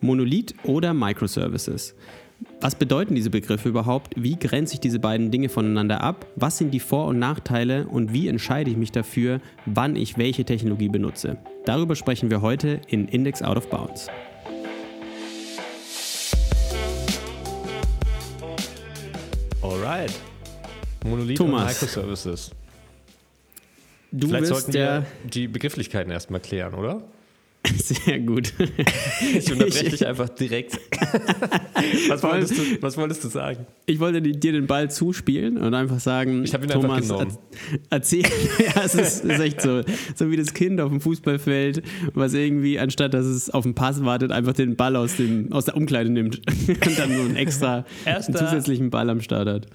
Monolith oder Microservices? Was bedeuten diese Begriffe überhaupt? Wie grenze ich diese beiden Dinge voneinander ab? Was sind die Vor- und Nachteile und wie entscheide ich mich dafür, wann ich welche Technologie benutze? Darüber sprechen wir heute in Index Out of Bounds. Alright. Monolith Thomas. und Microservices. Du Vielleicht sollten wir die Begrifflichkeiten erstmal klären, oder? sehr gut. Ich unterbreche dich einfach direkt. was, wolltest du, was wolltest du sagen? Ich wollte dir den Ball zuspielen und einfach sagen, Ich ihn einfach Thomas, genommen. er- erzähl, ja, es ist, ist echt so, so wie das Kind auf dem Fußballfeld, was irgendwie, anstatt dass es auf den Pass wartet, einfach den Ball aus, dem, aus der Umkleide nimmt und dann so einen extra, einen zusätzlichen Ball am Start hat.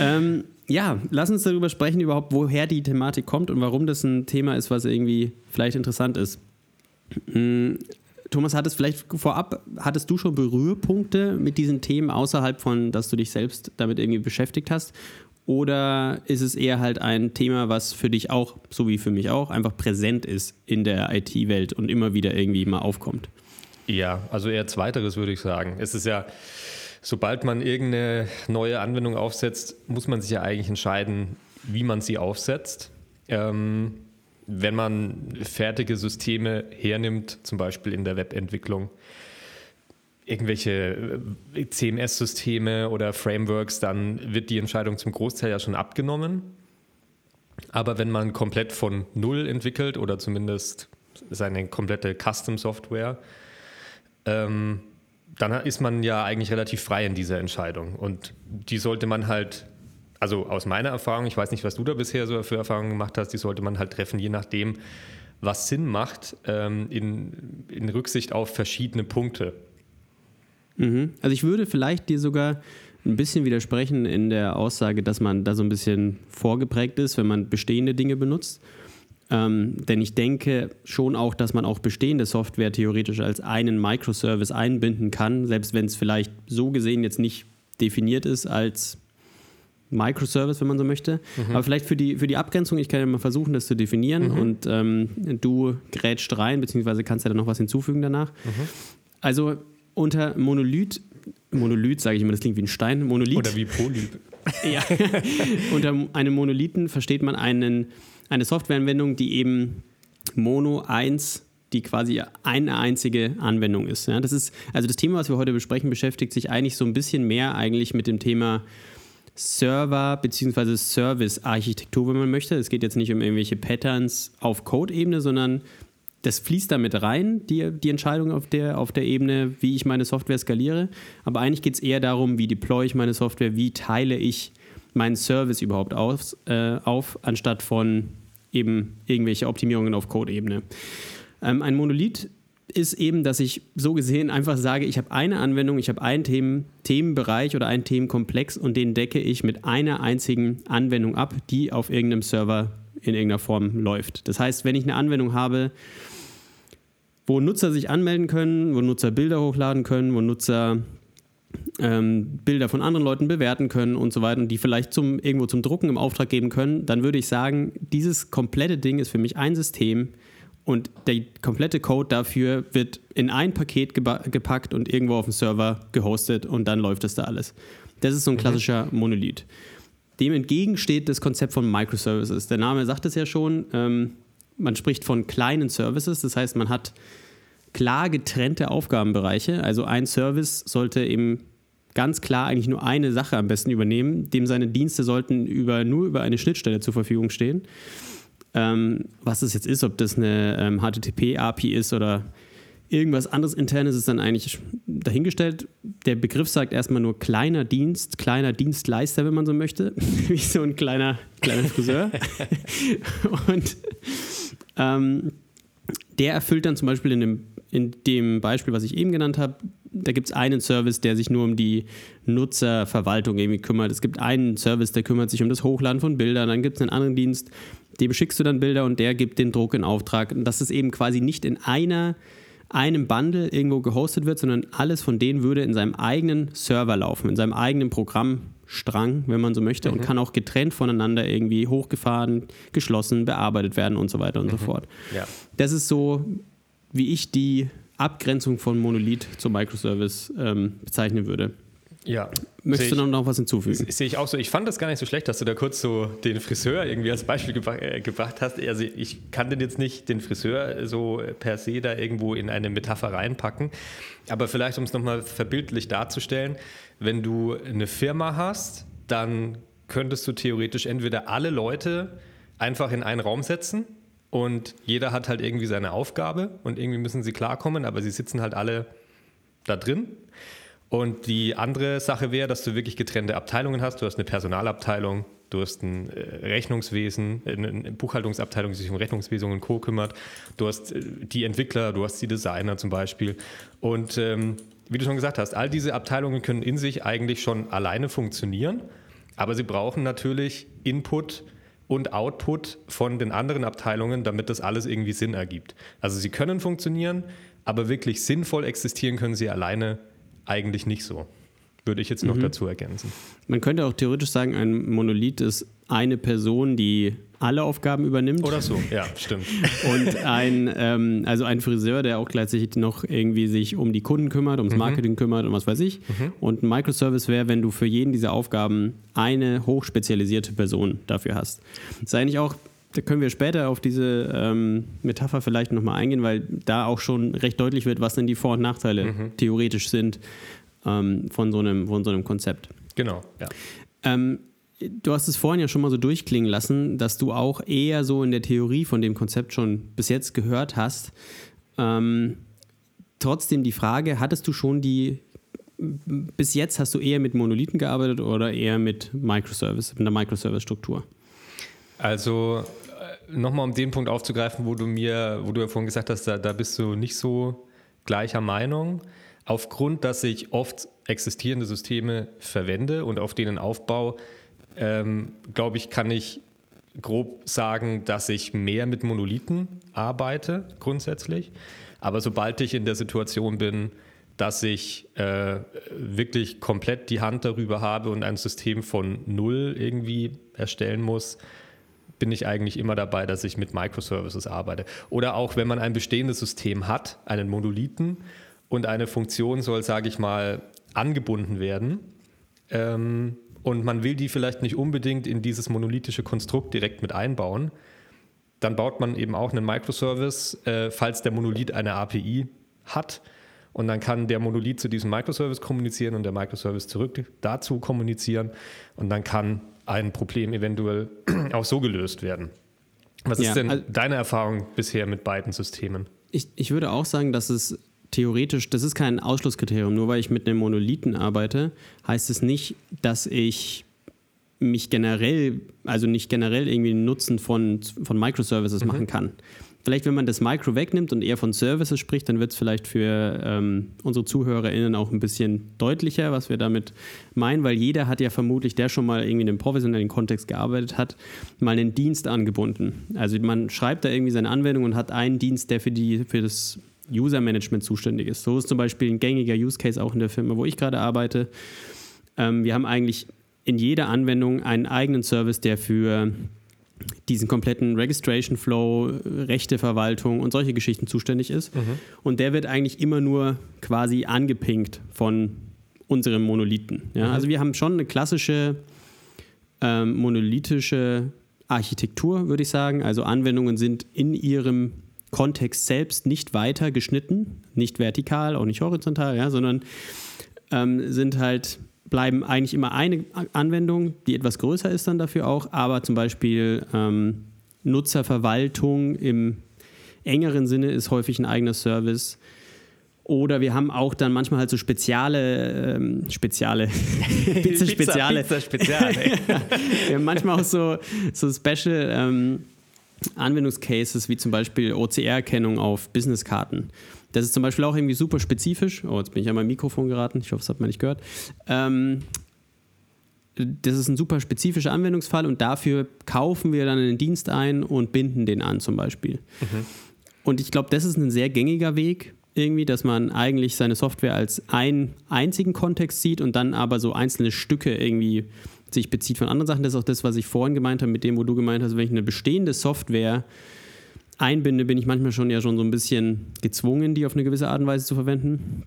Ähm, ja, lass uns darüber sprechen, überhaupt, woher die Thematik kommt und warum das ein Thema ist, was irgendwie vielleicht interessant ist. Mm, Thomas, hattest vielleicht vorab, hattest du schon Berührpunkte mit diesen Themen außerhalb von, dass du dich selbst damit irgendwie beschäftigt hast? Oder ist es eher halt ein Thema, was für dich auch, so wie für mich auch, einfach präsent ist in der IT-Welt und immer wieder irgendwie mal aufkommt? Ja, also eher zweiteres würde ich sagen. Es ist ja, sobald man irgendeine neue Anwendung aufsetzt, muss man sich ja eigentlich entscheiden, wie man sie aufsetzt. Ähm, wenn man fertige Systeme hernimmt, zum Beispiel in der Webentwicklung, irgendwelche äh, CMS-Systeme oder Frameworks, dann wird die Entscheidung zum Großteil ja schon abgenommen. Aber wenn man komplett von Null entwickelt oder zumindest seine komplette Custom-Software, ähm, dann ist man ja eigentlich relativ frei in dieser Entscheidung. Und die sollte man halt, also aus meiner Erfahrung, ich weiß nicht, was du da bisher so für Erfahrungen gemacht hast, die sollte man halt treffen, je nachdem, was Sinn macht, ähm, in, in Rücksicht auf verschiedene Punkte. Mhm. Also ich würde vielleicht dir sogar ein bisschen widersprechen in der Aussage, dass man da so ein bisschen vorgeprägt ist, wenn man bestehende Dinge benutzt. Ähm, denn ich denke schon auch, dass man auch bestehende Software theoretisch als einen Microservice einbinden kann, selbst wenn es vielleicht so gesehen jetzt nicht definiert ist als Microservice, wenn man so möchte. Aber vielleicht für die, für die Abgrenzung, ich kann ja mal versuchen, das zu definieren und ähm, du grätscht rein, beziehungsweise kannst ja dann noch was hinzufügen danach. Also unter Monolith, Monolith sage ich immer, das klingt wie ein Stein, Monolith. Oder wie Polyp. Ja. Unter einem Monolithen versteht man einen, eine Softwareanwendung, die eben Mono 1, die quasi eine einzige Anwendung ist. Ja, das ist, also das Thema, was wir heute besprechen, beschäftigt sich eigentlich so ein bisschen mehr eigentlich mit dem Thema Server- bzw. Service-Architektur, wenn man möchte. Es geht jetzt nicht um irgendwelche Patterns auf Code-Ebene, sondern das fließt damit rein, die, die Entscheidung auf der, auf der Ebene, wie ich meine Software skaliere. Aber eigentlich geht es eher darum, wie deploy ich meine Software, wie teile ich meinen Service überhaupt aus, äh, auf, anstatt von eben irgendwelche Optimierungen auf Code-Ebene. Ähm, ein Monolith ist eben, dass ich so gesehen einfach sage, ich habe eine Anwendung, ich habe einen Themen, Themenbereich oder einen Themenkomplex und den decke ich mit einer einzigen Anwendung ab, die auf irgendeinem Server in irgendeiner Form läuft. Das heißt, wenn ich eine Anwendung habe, wo Nutzer sich anmelden können, wo Nutzer Bilder hochladen können, wo Nutzer ähm, Bilder von anderen Leuten bewerten können und so weiter und die vielleicht zum, irgendwo zum Drucken im Auftrag geben können, dann würde ich sagen, dieses komplette Ding ist für mich ein System und der komplette Code dafür wird in ein Paket gepackt und irgendwo auf dem Server gehostet und dann läuft das da alles. Das ist so ein klassischer Monolith. Dem entgegen steht das Konzept von Microservices. Der Name sagt es ja schon. Ähm, man spricht von kleinen Services, das heißt, man hat klar getrennte Aufgabenbereiche. Also ein Service sollte eben ganz klar eigentlich nur eine Sache am besten übernehmen. Dem seine Dienste sollten über, nur über eine Schnittstelle zur Verfügung stehen. Ähm, was das jetzt ist, ob das eine ähm, HTTP-API ist oder irgendwas anderes internes, ist dann eigentlich dahingestellt. Der Begriff sagt erstmal nur kleiner Dienst, kleiner Dienstleister, wenn man so möchte, wie so ein kleiner, kleiner Friseur. Und ähm, der erfüllt dann zum Beispiel in dem, in dem Beispiel, was ich eben genannt habe, da gibt es einen Service, der sich nur um die Nutzerverwaltung irgendwie kümmert. Es gibt einen Service, der kümmert sich um das Hochladen von Bildern. Dann gibt es einen anderen Dienst, dem schickst du dann Bilder und der gibt den Druck in Auftrag. Und dass es eben quasi nicht in einer, einem Bundle irgendwo gehostet wird, sondern alles von denen würde in seinem eigenen Server laufen, in seinem eigenen Programmstrang, wenn man so möchte, und kann auch getrennt voneinander irgendwie hochgefahren, geschlossen, bearbeitet werden und so weiter und so fort. Ja. Das ist so, wie ich die Abgrenzung von Monolith zu Microservice ähm, bezeichnen würde. Ja. Möchtest du noch, noch was hinzufügen? Sehe ich auch so. Ich fand das gar nicht so schlecht, dass du da kurz so den Friseur irgendwie als Beispiel gebra äh, gebracht hast. Also ich kann den jetzt nicht den Friseur so per se da irgendwo in eine Metapher reinpacken. Aber vielleicht, um es nochmal verbildlich darzustellen, wenn du eine Firma hast, dann könntest du theoretisch entweder alle Leute einfach in einen Raum setzen und jeder hat halt irgendwie seine Aufgabe und irgendwie müssen sie klarkommen, aber sie sitzen halt alle da drin und die andere Sache wäre, dass du wirklich getrennte Abteilungen hast. Du hast eine Personalabteilung, du hast ein äh, Rechnungswesen, äh, eine Buchhaltungsabteilung, die sich um Rechnungswesen und Co. kümmert. Du hast äh, die Entwickler, du hast die Designer zum Beispiel. Und ähm, wie du schon gesagt hast, all diese Abteilungen können in sich eigentlich schon alleine funktionieren, aber sie brauchen natürlich Input und Output von den anderen Abteilungen, damit das alles irgendwie Sinn ergibt. Also sie können funktionieren, aber wirklich sinnvoll existieren können sie alleine eigentlich nicht so. Würde ich jetzt noch mhm. dazu ergänzen. Man könnte auch theoretisch sagen, ein Monolith ist eine Person, die alle Aufgaben übernimmt. Oder so, ja, stimmt. Und ein, ähm, also ein Friseur, der auch gleichzeitig noch irgendwie sich um die Kunden kümmert, ums mhm. Marketing mhm. kümmert und was weiß ich. Mhm. Und ein Microservice wäre, wenn du für jeden dieser Aufgaben eine hochspezialisierte Person dafür hast. Das ist eigentlich auch da können wir später auf diese ähm, Metapher vielleicht nochmal eingehen, weil da auch schon recht deutlich wird, was denn die Vor- und Nachteile mhm. theoretisch sind ähm, von, so einem, von so einem Konzept. Genau, ja. Ähm, du hast es vorhin ja schon mal so durchklingen lassen, dass du auch eher so in der Theorie von dem Konzept schon bis jetzt gehört hast. Ähm, trotzdem die Frage, hattest du schon die, bis jetzt hast du eher mit Monolithen gearbeitet oder eher mit Microservice, mit einer Microservice-Struktur? Also nochmal um den Punkt aufzugreifen, wo du mir, wo du ja vorhin gesagt hast, da, da bist du nicht so gleicher Meinung. Aufgrund, dass ich oft existierende Systeme verwende und auf denen aufbaue, ähm, glaube ich, kann ich grob sagen, dass ich mehr mit Monolithen arbeite, grundsätzlich. Aber sobald ich in der Situation bin, dass ich äh, wirklich komplett die Hand darüber habe und ein System von Null irgendwie erstellen muss, bin ich eigentlich immer dabei, dass ich mit Microservices arbeite. Oder auch, wenn man ein bestehendes System hat, einen Monolithen und eine Funktion soll, sage ich mal, angebunden werden ähm, und man will die vielleicht nicht unbedingt in dieses monolithische Konstrukt direkt mit einbauen, dann baut man eben auch einen Microservice, äh, falls der Monolith eine API hat. Und dann kann der Monolith zu diesem Microservice kommunizieren und der Microservice zurück dazu kommunizieren. Und dann kann ein Problem eventuell auch so gelöst werden. Was ja, ist denn also, deine Erfahrung bisher mit beiden Systemen? Ich, ich würde auch sagen, dass es theoretisch, das ist kein Ausschlusskriterium. Nur weil ich mit einem Monolithen arbeite, heißt es nicht, dass ich mich generell, also nicht generell irgendwie einen Nutzen von, von Microservices mhm. machen kann vielleicht, wenn man das Micro wegnimmt und eher von Services spricht, dann wird es vielleicht für ähm, unsere ZuhörerInnen auch ein bisschen deutlicher, was wir damit meinen, weil jeder hat ja vermutlich, der schon mal irgendwie in einem professionellen Kontext gearbeitet hat, mal einen Dienst angebunden. Also man schreibt da irgendwie seine Anwendung und hat einen Dienst, der für, die, für das User-Management zuständig ist. So ist zum Beispiel ein gängiger Use Case auch in der Firma, wo ich gerade arbeite. Ähm, wir haben eigentlich in jeder Anwendung einen eigenen Service, der für diesen kompletten Registration Flow, Rechteverwaltung und solche Geschichten zuständig ist. Mhm. Und der wird eigentlich immer nur quasi angepinkt von unserem Monolithen. Ja? Mhm. Also wir haben schon eine klassische ähm, monolithische Architektur, würde ich sagen. Also Anwendungen sind in ihrem Kontext selbst nicht weiter geschnitten, nicht vertikal, auch nicht horizontal, ja, sondern ähm, sind halt bleiben eigentlich immer eine Anwendung, die etwas größer ist dann dafür auch, aber zum Beispiel ähm, Nutzerverwaltung im engeren Sinne ist häufig ein eigener Service. Oder wir haben auch dann manchmal halt so spezielle, ähm, speziale, Pizza Speziale. Pizza, Pizza Spezial, wir haben manchmal auch so, so Special ähm, Anwendungscases wie zum Beispiel OCR-Erkennung auf Businesskarten. Das ist zum Beispiel auch irgendwie super spezifisch. Oh, jetzt bin ich an mein Mikrofon geraten. Ich hoffe, das hat man nicht gehört. Ähm, das ist ein super spezifischer Anwendungsfall und dafür kaufen wir dann einen Dienst ein und binden den an zum Beispiel. Mhm. Und ich glaube, das ist ein sehr gängiger Weg irgendwie, dass man eigentlich seine Software als einen einzigen Kontext sieht und dann aber so einzelne Stücke irgendwie sich bezieht von anderen Sachen. Das ist auch das, was ich vorhin gemeint habe, mit dem, wo du gemeint hast, wenn ich eine bestehende Software einbinde, bin ich manchmal schon ja schon so ein bisschen gezwungen, die auf eine gewisse Art und Weise zu verwenden.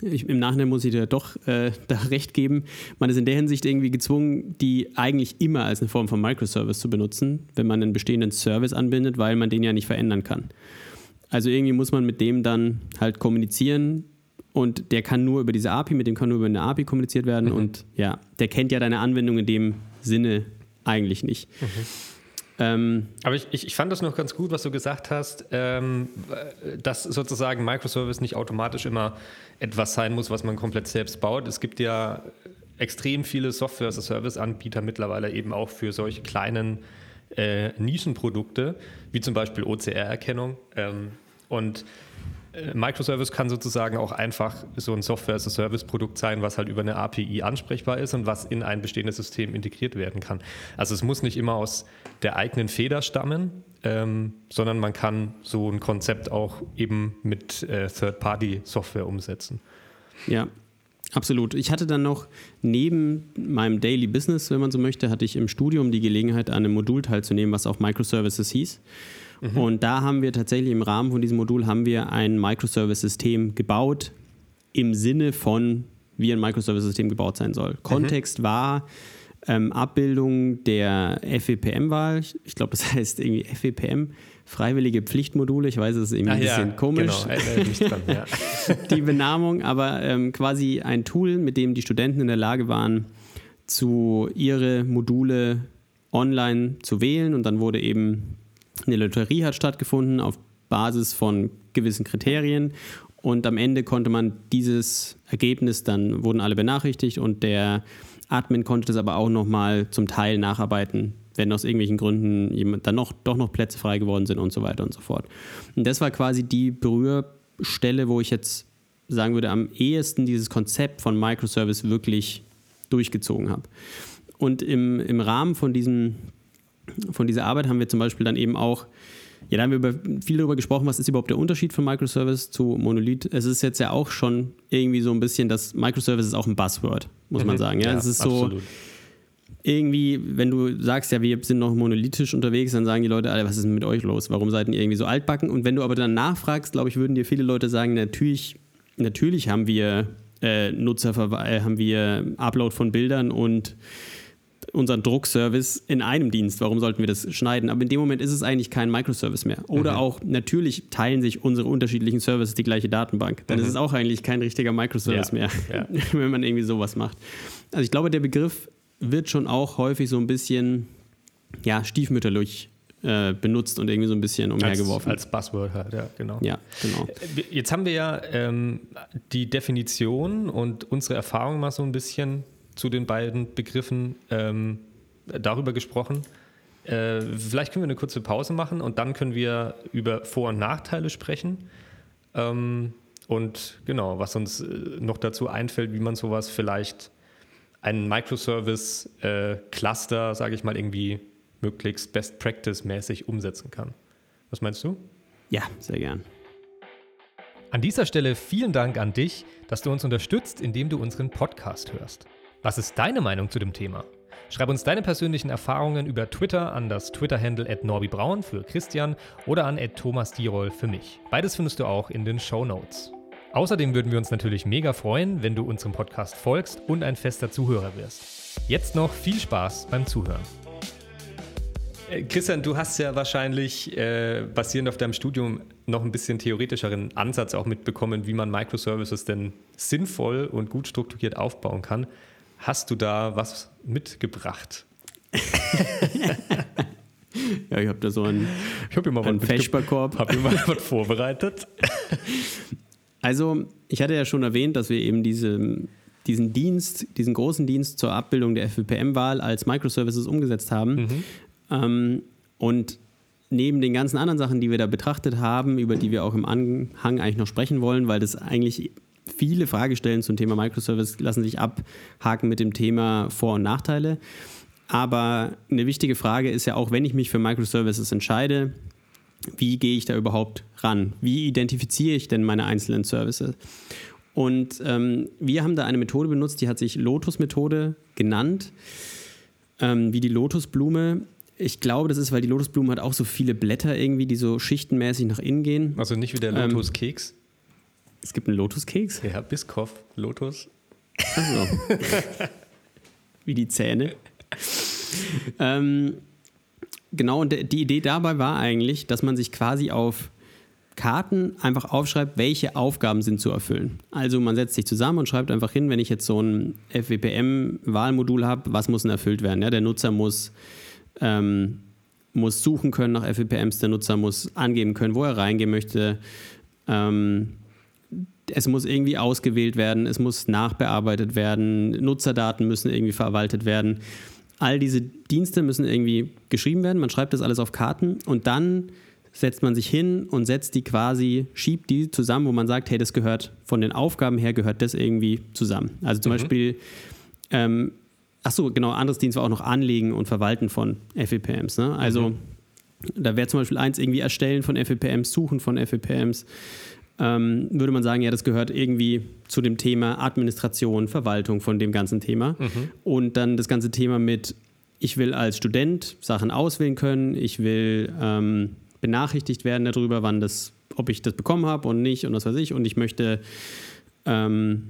Ich, Im Nachhinein muss ich dir doch äh, da recht geben. Man ist in der Hinsicht irgendwie gezwungen, die eigentlich immer als eine Form von Microservice zu benutzen, wenn man einen bestehenden Service anbindet, weil man den ja nicht verändern kann. Also irgendwie muss man mit dem dann halt kommunizieren und der kann nur über diese API, mit dem kann nur über eine API kommuniziert werden mhm. und ja, der kennt ja deine Anwendung in dem Sinne eigentlich nicht. Mhm. Ähm, Aber ich, ich, fand das noch ganz gut, was du gesagt hast, ähm, dass sozusagen Microservice nicht automatisch immer etwas sein muss, was man komplett selbst baut. Es gibt ja extrem viele Software-as-a-Service-Anbieter mittlerweile eben auch für solche kleinen äh, Nischenprodukte, wie zum Beispiel OCR-Erkennung. Ähm, und Microservice kann sozusagen auch einfach so ein Software-as-a-Service-Produkt sein, was halt über eine API ansprechbar ist und was in ein bestehendes System integriert werden kann. Also es muss nicht immer aus der eigenen Feder stammen, ähm, sondern man kann so ein Konzept auch eben mit äh, Third-Party-Software umsetzen. Ja, Absolut. Ich hatte dann noch neben meinem Daily Business, wenn man so möchte, hatte ich im Studium die Gelegenheit, an einem Modul teilzunehmen, was auch Microservices hieß. Mhm. Und da haben wir tatsächlich im Rahmen von diesem Modul haben wir ein Microservice-System gebaut im Sinne von, wie ein Microservice-System gebaut sein soll. Mhm. Kontext war ähm, Abbildung der FEPM-Wahl. Ich glaube, das heißt irgendwie FEPM, freiwillige Pflichtmodule. Ich weiß, es ist irgendwie Ach ein bisschen ja, komisch, genau. dran, ja. die Benamung, aber ähm, quasi ein Tool, mit dem die Studenten in der Lage waren, zu ihre Module online zu wählen und dann wurde eben eine Lotterie hat stattgefunden auf Basis von gewissen Kriterien und am Ende konnte man dieses Ergebnis, dann wurden alle benachrichtigt und der Admin konnte das aber auch nochmal zum Teil nacharbeiten, wenn aus irgendwelchen Gründen dann noch, doch noch Plätze frei geworden sind und so weiter und so fort. Und das war quasi die Berührstelle, wo ich jetzt sagen würde, am ehesten dieses Konzept von Microservice wirklich durchgezogen habe. Und im, im Rahmen von diesem von dieser Arbeit haben wir zum Beispiel dann eben auch, ja, da haben wir über, viel darüber gesprochen, was ist überhaupt der Unterschied von Microservice zu Monolith. Es ist jetzt ja auch schon irgendwie so ein bisschen, dass Microservice ist auch ein Buzzword, muss mhm. man sagen. Ja, ja es ist absolut. so irgendwie, wenn du sagst, ja, wir sind noch monolithisch unterwegs, dann sagen die Leute, Alter, was ist denn mit euch los? Warum seid ihr irgendwie so altbacken? Und wenn du aber dann nachfragst, glaube ich, würden dir viele Leute sagen, natürlich, natürlich haben wir äh, Nutzerverweil, äh, haben wir Upload von Bildern und unseren Druckservice in einem Dienst. Warum sollten wir das schneiden? Aber in dem Moment ist es eigentlich kein Microservice mehr. Oder mhm. auch natürlich teilen sich unsere unterschiedlichen Services die gleiche Datenbank. Dann mhm. ist es auch eigentlich kein richtiger Microservice ja. mehr, ja. wenn man irgendwie sowas macht. Also ich glaube, der Begriff wird schon auch häufig so ein bisschen ja, stiefmütterlich äh, benutzt und irgendwie so ein bisschen umhergeworfen. Als, als Buzzword halt, ja, genau. Ja, genau. Äh, jetzt haben wir ja ähm, die Definition und unsere Erfahrung mal so ein bisschen zu den beiden Begriffen ähm, darüber gesprochen. Äh, vielleicht können wir eine kurze Pause machen und dann können wir über Vor- und Nachteile sprechen. Ähm, und genau, was uns äh, noch dazu einfällt, wie man sowas vielleicht einen Microservice-Cluster, äh, sage ich mal, irgendwie möglichst Best Practice-mäßig umsetzen kann. Was meinst du? Ja, sehr gern. An dieser Stelle vielen Dank an dich, dass du uns unterstützt, indem du unseren Podcast hörst. Was ist deine Meinung zu dem Thema? Schreib uns deine persönlichen Erfahrungen über Twitter an das Twitter-Handle at norbibraun für Christian oder an Thomas Dierol für mich. Beides findest du auch in den Show Notes. Außerdem würden wir uns natürlich mega freuen, wenn du unserem Podcast folgst und ein fester Zuhörer wirst. Jetzt noch viel Spaß beim Zuhören. Äh, Christian, du hast ja wahrscheinlich äh, basierend auf deinem Studium noch ein bisschen theoretischeren Ansatz auch mitbekommen, wie man Microservices denn sinnvoll und gut strukturiert aufbauen kann. Hast du da was mitgebracht? ja, ich habe da so einen, ich hab einen Feschbarkorb. Habe mir mal was vorbereitet. Also, ich hatte ja schon erwähnt, dass wir eben diese, diesen Dienst, diesen großen Dienst zur Abbildung der FPM-Wahl als Microservices umgesetzt haben. Mhm. Ähm, und neben den ganzen anderen Sachen, die wir da betrachtet haben, über die wir auch im Anhang eigentlich noch sprechen wollen, weil das eigentlich viele Fragestellen zum Thema Microservice lassen sich abhaken mit dem Thema Vor- und Nachteile. Aber eine wichtige Frage ist ja auch, wenn ich mich für Microservices entscheide, wie gehe ich da überhaupt ran? Wie identifiziere ich denn meine einzelnen Services? Und ähm, wir haben da eine Methode benutzt, die hat sich Lotus-Methode genannt, ähm, wie die Lotusblume. Ich glaube, das ist, weil die Lotusblume hat auch so viele Blätter irgendwie, die so schichtenmäßig nach innen gehen. Also nicht wie der Ähm, Lotuskeks. Es gibt einen Lotuskeks. ja, Biskoff, Lotus. Achso. Wie die Zähne. ähm, genau, und die Idee dabei war eigentlich, dass man sich quasi auf Karten einfach aufschreibt, welche Aufgaben sind zu erfüllen. Also man setzt sich zusammen und schreibt einfach hin, wenn ich jetzt so ein FWPM-Wahlmodul habe, was muss denn erfüllt werden? Ja, der Nutzer muss, ähm, muss suchen können nach FWPMs, der Nutzer muss angeben können, wo er reingehen möchte. Ähm, es muss irgendwie ausgewählt werden, es muss nachbearbeitet werden, Nutzerdaten müssen irgendwie verwaltet werden. All diese Dienste müssen irgendwie geschrieben werden. Man schreibt das alles auf Karten und dann setzt man sich hin und setzt die quasi, schiebt die zusammen, wo man sagt, hey, das gehört von den Aufgaben her, gehört das irgendwie zusammen. Also zum Beispiel, ähm, ach so, genau, anderes Dienst war auch noch Anlegen und Verwalten von FEPMs. Ne? Also da wäre zum Beispiel eins irgendwie Erstellen von FEPMs, Suchen von FEPMs. Ähm, würde man sagen, ja, das gehört irgendwie zu dem Thema Administration, Verwaltung von dem ganzen Thema. Und dann das ganze Thema mit, ich will als Student Sachen auswählen können, ich will ähm, benachrichtigt werden darüber, wann das, ob ich das bekommen habe und nicht und was weiß ich. Und ich möchte, ähm,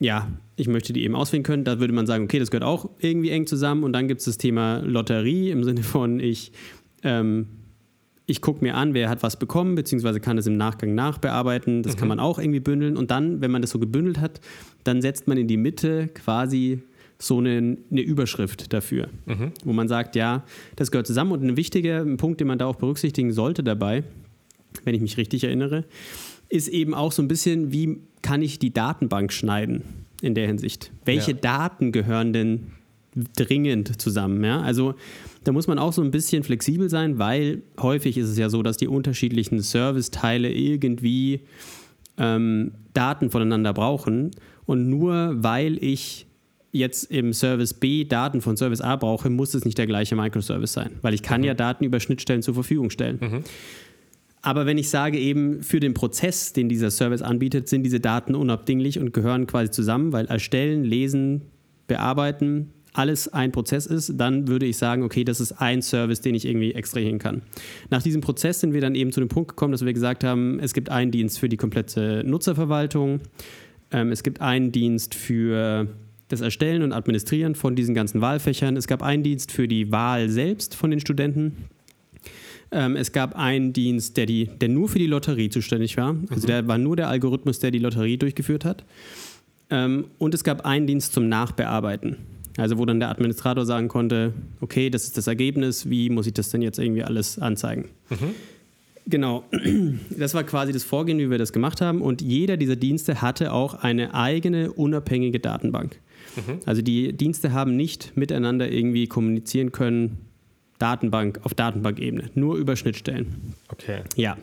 ja, ich möchte die eben auswählen können. Da würde man sagen, okay, das gehört auch irgendwie eng zusammen. Und dann gibt es das Thema Lotterie im Sinne von, ich, ähm, ich gucke mir an, wer hat was bekommen, beziehungsweise kann es im Nachgang nachbearbeiten. Das kann man auch irgendwie bündeln. Und dann, wenn man das so gebündelt hat, dann setzt man in die Mitte quasi so eine, eine Überschrift dafür, wo man sagt, ja, das gehört zusammen. Und ein wichtiger Punkt, den man da auch berücksichtigen sollte dabei, wenn ich mich richtig erinnere, ist eben auch so ein bisschen, wie kann ich die Datenbank schneiden in der Hinsicht? Welche Ja. Daten gehören denn dringend zusammen? Ja? Also da muss man auch so ein bisschen flexibel sein, weil häufig ist es ja so, dass die unterschiedlichen Serviceteile irgendwie ähm, Daten voneinander brauchen. Und nur weil ich jetzt im Service B Daten von Service A brauche, muss es nicht der gleiche Microservice sein, weil ich kann ja Daten über Schnittstellen zur Verfügung stellen. Aber wenn ich sage eben, für den Prozess, den dieser Service anbietet, sind diese Daten unabdinglich und gehören quasi zusammen, weil erstellen, lesen, bearbeiten, alles ein Prozess ist, dann würde ich sagen, okay, das ist ein Service, den ich irgendwie extrahieren kann. Nach diesem Prozess sind wir dann eben zu dem Punkt gekommen, dass wir gesagt haben, es gibt einen Dienst für die komplette Nutzerverwaltung, ähm, es gibt einen Dienst für das Erstellen und Administrieren von diesen ganzen Wahlfächern, es gab einen Dienst für die Wahl selbst von den Studenten, ähm, es gab einen Dienst, der, die, der nur für die Lotterie zuständig war. Also der war nur der Algorithmus, der die Lotterie durchgeführt hat. Ähm, und es gab einen Dienst zum Nachbearbeiten. Also wo dann der Administrator sagen konnte, okay, das ist das Ergebnis, wie muss ich das denn jetzt irgendwie alles anzeigen? Genau, das war quasi das Vorgehen, wie wir das gemacht haben. Und jeder dieser Dienste hatte auch eine eigene unabhängige Datenbank. Also die Dienste haben nicht miteinander irgendwie kommunizieren können, Datenbank auf Datenbankebene, nur über Schnittstellen. Okay. Ja,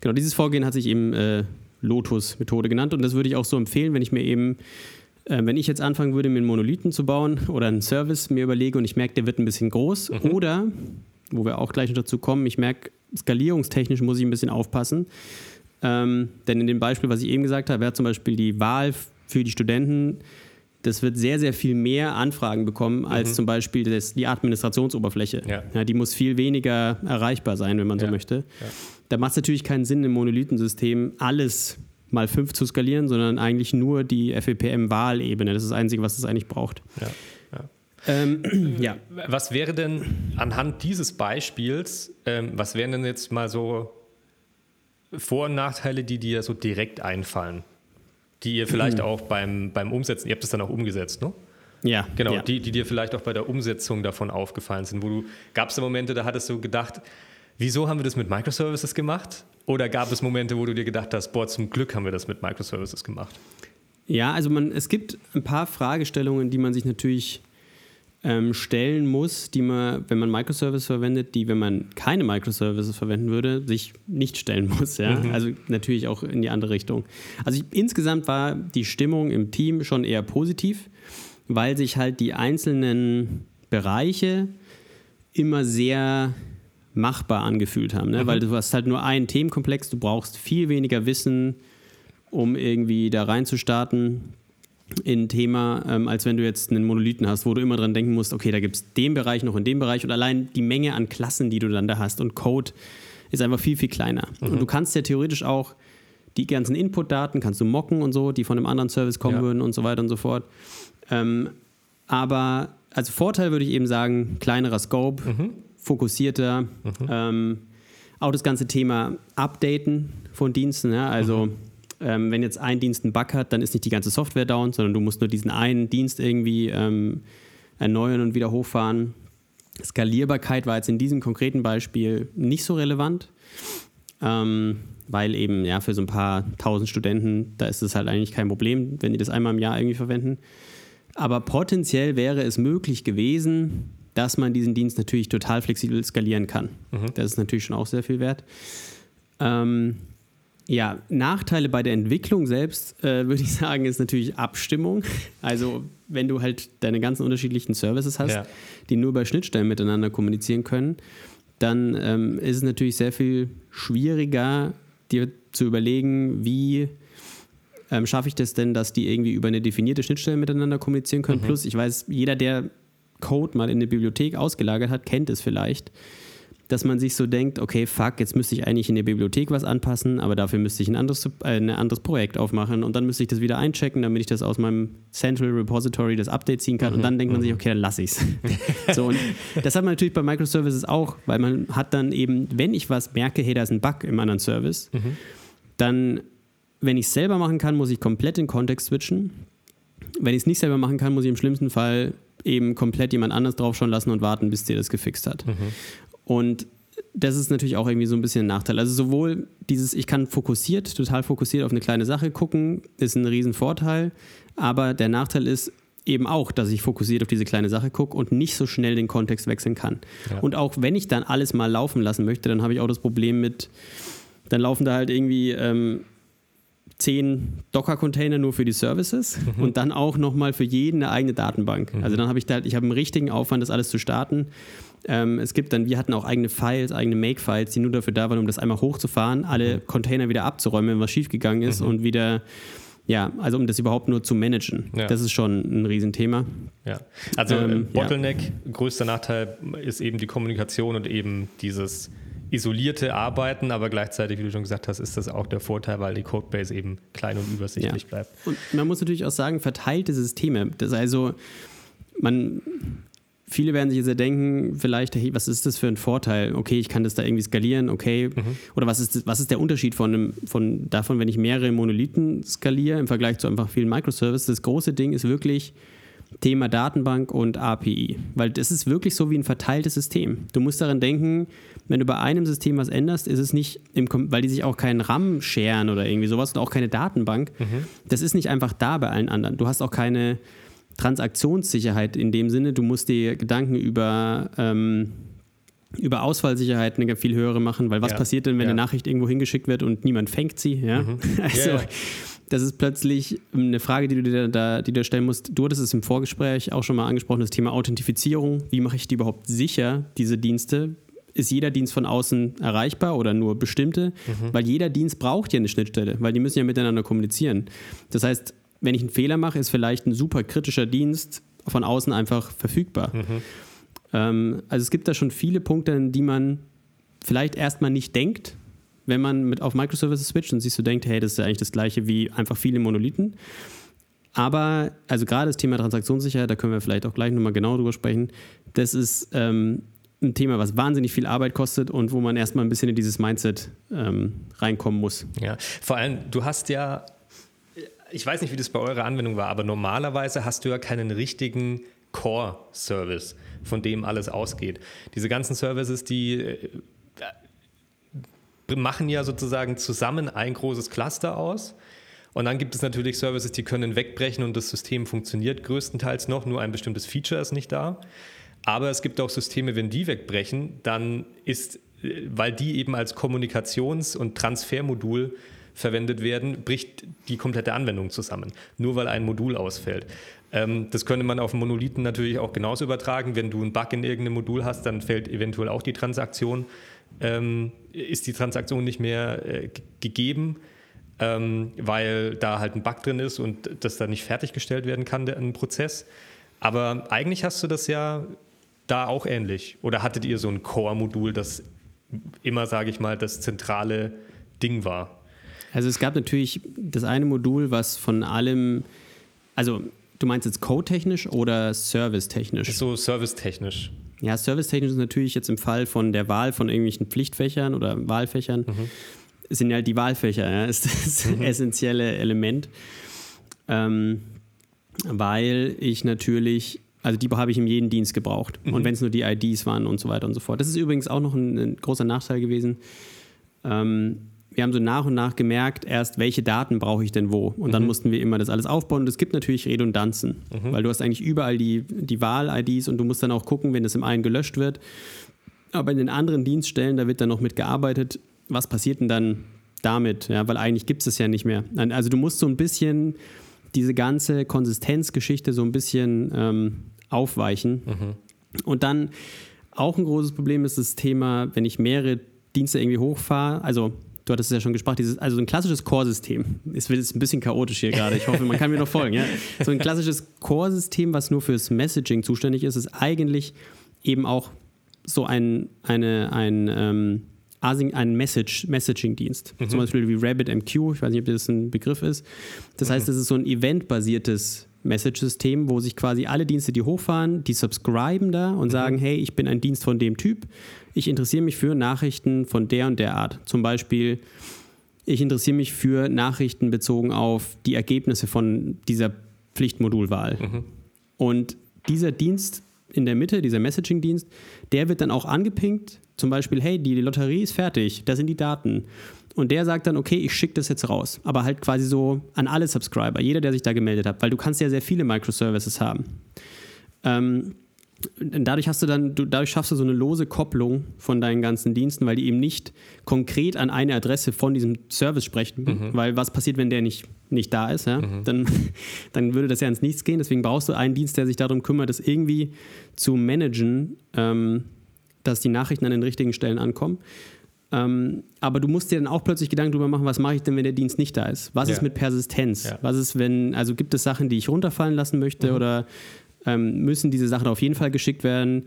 genau. Dieses Vorgehen hat sich eben äh, Lotus-Methode genannt und das würde ich auch so empfehlen, wenn ich mir eben, äh, wenn ich jetzt anfangen würde, mir einen Monolithen zu bauen oder einen Service mir überlege und ich merke, der wird ein bisschen groß oder, wo wir auch gleich noch dazu kommen, ich merke, skalierungstechnisch muss ich ein bisschen aufpassen. Ähm, denn in dem Beispiel, was ich eben gesagt habe, wäre zum Beispiel die Wahl für die Studenten, das wird sehr, sehr viel mehr Anfragen bekommen als zum Beispiel das, die Administrationsoberfläche. Ja. die muss viel weniger erreichbar sein, wenn man so Ja. möchte. Da macht es natürlich keinen Sinn, im Monolithensystem alles mal fünf zu skalieren, sondern eigentlich nur die FEPM-Wahlebene. Das ist das Einzige, was es eigentlich braucht. Ja. ja. Ähm, ja. Was wäre denn anhand dieses Beispiels, ähm, was wären denn jetzt mal so Vor- und Nachteile, die dir so direkt einfallen? Die ihr vielleicht auch beim, beim Umsetzen, ihr habt es dann auch umgesetzt, ne? Ja, Genau, ja. die, die dir vielleicht auch bei der Umsetzung davon aufgefallen sind, wo du, gab es da Momente, da hattest du gedacht, wieso haben wir das mit Microservices gemacht? Oder gab es Momente, wo du dir gedacht hast, boah, zum Glück haben wir das mit Microservices gemacht? Ja, also man, es gibt ein paar Fragestellungen, die man sich natürlich ähm, stellen muss, die man, wenn man Microservice verwendet, die, wenn man keine Microservices verwenden würde, sich nicht stellen muss. Ja? Also natürlich auch in die andere Richtung. Also ich, insgesamt war die Stimmung im Team schon eher positiv, weil sich halt die einzelnen Bereiche immer sehr machbar angefühlt haben, ne? weil du hast halt nur einen Themenkomplex, du brauchst viel weniger Wissen, um irgendwie da reinzustarten. in Thema, ähm, als wenn du jetzt einen Monolithen hast, wo du immer dran denken musst, okay, da gibt es den Bereich noch in dem Bereich und allein die Menge an Klassen, die du dann da hast und Code ist einfach viel, viel kleiner. Mhm. Und du kannst ja theoretisch auch die ganzen Input-Daten kannst du mocken und so, die von einem anderen Service kommen ja. würden und so weiter und so fort. Ähm, aber als Vorteil würde ich eben sagen, kleinerer Scope, mhm. Fokussierter, mhm. Ähm, auch das ganze Thema Updaten von Diensten, ja, also mhm. ähm, wenn jetzt ein Dienst einen Bug hat, dann ist nicht die ganze Software down, sondern du musst nur diesen einen Dienst irgendwie ähm, erneuern und wieder hochfahren. Skalierbarkeit war jetzt in diesem konkreten Beispiel nicht so relevant. Ähm, weil eben ja für so ein paar tausend Studenten, da ist es halt eigentlich kein Problem, wenn die das einmal im Jahr irgendwie verwenden. Aber potenziell wäre es möglich gewesen, dass man diesen Dienst natürlich total flexibel skalieren kann. Mhm. Das ist natürlich schon auch sehr viel wert. Ähm, ja, Nachteile bei der Entwicklung selbst, äh, würde ich sagen, ist natürlich Abstimmung. Also, wenn du halt deine ganzen unterschiedlichen Services hast, ja. die nur bei Schnittstellen miteinander kommunizieren können, dann ähm, ist es natürlich sehr viel schwieriger, dir zu überlegen, wie ähm, schaffe ich das denn, dass die irgendwie über eine definierte Schnittstelle miteinander kommunizieren können. Mhm. Plus, ich weiß, jeder, der Code mal in der Bibliothek ausgelagert hat, kennt es vielleicht dass man sich so denkt, okay, fuck, jetzt müsste ich eigentlich in der Bibliothek was anpassen, aber dafür müsste ich ein anderes, äh, ein anderes Projekt aufmachen und dann müsste ich das wieder einchecken, damit ich das aus meinem Central Repository das Update ziehen kann mhm, und dann denkt man sich, mhm. okay, dann lasse ich es. so, und das hat man natürlich bei Microservices auch, weil man hat dann eben, wenn ich was merke, hey, da ist ein Bug im anderen Service, mhm. dann, wenn ich es selber machen kann, muss ich komplett den Kontext switchen. Wenn ich es nicht selber machen kann, muss ich im schlimmsten Fall eben komplett jemand anders draufschauen lassen und warten, bis der das gefixt hat. Mhm. Und das ist natürlich auch irgendwie so ein bisschen ein Nachteil. Also sowohl dieses, ich kann fokussiert, total fokussiert auf eine kleine Sache gucken, ist ein Riesenvorteil. Aber der Nachteil ist eben auch, dass ich fokussiert auf diese kleine Sache gucke und nicht so schnell den Kontext wechseln kann. Ja. Und auch wenn ich dann alles mal laufen lassen möchte, dann habe ich auch das Problem mit, dann laufen da halt irgendwie ähm, zehn Docker-Container nur für die Services mhm. und dann auch nochmal für jeden eine eigene Datenbank. Mhm. Also dann habe ich da, ich habe einen richtigen Aufwand, das alles zu starten. Ähm, es gibt dann, wir hatten auch eigene Files, eigene Make-Files, die nur dafür da waren, um das einmal hochzufahren, alle mhm. Container wieder abzuräumen, wenn was schiefgegangen ist mhm. und wieder ja, also um das überhaupt nur zu managen. Ja. Das ist schon ein Riesenthema. Ja, also ähm, Bottleneck, ja. größter Nachteil ist eben die Kommunikation und eben dieses isolierte Arbeiten, aber gleichzeitig, wie du schon gesagt hast, ist das auch der Vorteil, weil die Codebase eben klein und übersichtlich ja. bleibt. Und man muss natürlich auch sagen, verteilte Systeme. Das also, man, viele werden sich jetzt denken, vielleicht, hey, was ist das für ein Vorteil? Okay, ich kann das da irgendwie skalieren, okay. Mhm. Oder was ist, was ist der Unterschied von, einem, von davon, wenn ich mehrere Monolithen skaliere im Vergleich zu einfach vielen Microservices? Das große Ding ist wirklich Thema Datenbank und API, weil das ist wirklich so wie ein verteiltes System. Du musst daran denken, wenn du bei einem System was änderst, ist es nicht, im, weil die sich auch keinen RAM scheren oder irgendwie sowas und auch keine Datenbank. Mhm. Das ist nicht einfach da bei allen anderen. Du hast auch keine Transaktionssicherheit in dem Sinne. Du musst dir Gedanken über, ähm, über Ausfallsicherheit eine viel höhere machen, weil was ja. passiert denn, wenn ja. eine Nachricht irgendwo hingeschickt wird und niemand fängt sie? Ja? Mhm. Also, yeah. Das ist plötzlich eine Frage, die du dir da, die du stellen musst. Du hattest es im Vorgespräch auch schon mal angesprochen, das Thema Authentifizierung. Wie mache ich die überhaupt sicher, diese Dienste? Ist jeder Dienst von außen erreichbar oder nur bestimmte? Mhm. Weil jeder Dienst braucht ja eine Schnittstelle, weil die müssen ja miteinander kommunizieren. Das heißt, wenn ich einen Fehler mache, ist vielleicht ein super kritischer Dienst von außen einfach verfügbar. Mhm. Ähm, also es gibt da schon viele Punkte, an die man vielleicht erstmal nicht denkt, wenn man mit auf Microservices switcht und sich so denkt, hey, das ist ja eigentlich das gleiche wie einfach viele Monolithen. Aber, also gerade das Thema Transaktionssicherheit, da können wir vielleicht auch gleich nochmal genau drüber sprechen, das ist ähm, ein Thema, was wahnsinnig viel Arbeit kostet und wo man erstmal ein bisschen in dieses Mindset ähm, reinkommen muss. Ja, vor allem, du hast ja ich weiß nicht, wie das bei eurer Anwendung war, aber normalerweise hast du ja keinen richtigen Core-Service, von dem alles ausgeht. Diese ganzen Services, die äh, machen ja sozusagen zusammen ein großes Cluster aus. Und dann gibt es natürlich Services, die können wegbrechen und das System funktioniert größtenteils noch, nur ein bestimmtes Feature ist nicht da. Aber es gibt auch Systeme, wenn die wegbrechen, dann ist, weil die eben als Kommunikations- und Transfermodul verwendet werden, bricht die komplette Anwendung zusammen, nur weil ein Modul ausfällt. Ähm, das könnte man auf Monolithen natürlich auch genauso übertragen. Wenn du einen Bug in irgendeinem Modul hast, dann fällt eventuell auch die Transaktion, ähm, ist die Transaktion nicht mehr äh, gegeben. ähm, weil da halt ein Bug drin ist und das dann nicht fertiggestellt werden kann, der, ein Prozess. Aber eigentlich hast du das ja da auch ähnlich. Oder hattet ihr so ein Core-Modul, das immer, sage ich mal, das zentrale Ding war? Also es gab natürlich das eine Modul, was von allem, also du meinst jetzt code-technisch oder service-technisch? So service-technisch. Ja, service-technisch ist natürlich jetzt im Fall von der Wahl von irgendwelchen Pflichtfächern oder Wahlfächern, mhm. sind ja halt die Wahlfächer, ja, ist das mhm. essentielle Element. Ähm, weil ich natürlich, also die habe ich in jedem Dienst gebraucht. Mhm. Und wenn es nur die IDs waren und so weiter und so fort. Das ist übrigens auch noch ein, ein großer Nachteil gewesen. Ähm, wir haben so nach und nach gemerkt, erst welche Daten brauche ich denn wo. Und dann mhm. mussten wir immer das alles aufbauen. Und es gibt natürlich Redundanzen, mhm. weil du hast eigentlich überall die, die Wahl-IDs und du musst dann auch gucken, wenn es im einen gelöscht wird. Aber in den anderen Dienststellen, da wird dann noch mitgearbeitet. Was passiert denn dann damit? Ja, weil eigentlich gibt es das ja nicht mehr. Also du musst so ein bisschen diese ganze Konsistenzgeschichte so ein bisschen ähm, aufweichen. Mhm. Und dann auch ein großes Problem ist das Thema, wenn ich mehrere Dienste irgendwie hochfahre, also du hattest es ja schon gesprochen, dieses, also ein klassisches Core-System. Es wird jetzt ein bisschen chaotisch hier gerade. Ich hoffe, man kann mir noch folgen. Ja? So ein klassisches Core-System, was nur fürs Messaging zuständig ist, ist eigentlich eben auch so ein, eine, ein, ähm, ein Message, Messaging-Dienst. Mhm. Zum Beispiel wie RabbitMQ, ich weiß nicht, ob das ein Begriff ist. Das mhm. heißt, es ist so ein eventbasiertes Message-System, wo sich quasi alle Dienste, die hochfahren, die subscriben da und mhm. sagen, hey, ich bin ein Dienst von dem Typ, ich interessiere mich für Nachrichten von der und der Art. Zum Beispiel, ich interessiere mich für Nachrichten bezogen auf die Ergebnisse von dieser Pflichtmodulwahl. Mhm. Und dieser Dienst in der Mitte, dieser Messaging-Dienst, der wird dann auch angepinkt, zum Beispiel, hey, die Lotterie ist fertig, da sind die Daten. Und der sagt dann, okay, ich schicke das jetzt raus. Aber halt quasi so an alle Subscriber, jeder, der sich da gemeldet hat, weil du kannst ja sehr viele Microservices haben. Ähm, dadurch hast du dann, du, dadurch schaffst du so eine lose Kopplung von deinen ganzen Diensten, weil die eben nicht konkret an eine Adresse von diesem Service sprechen. Mhm. Weil was passiert, wenn der nicht, nicht da ist? Ja? Mhm. Dann, dann würde das ja ins Nichts gehen. Deswegen brauchst du einen Dienst, der sich darum kümmert, das irgendwie zu managen, ähm, dass die Nachrichten an den richtigen Stellen ankommen. Ähm, aber du musst dir dann auch plötzlich Gedanken darüber machen, was mache ich denn, wenn der Dienst nicht da ist? Was ja. ist mit Persistenz? Ja. Was ist, wenn, also gibt es Sachen, die ich runterfallen lassen möchte mhm. oder ähm, müssen diese Sachen auf jeden Fall geschickt werden.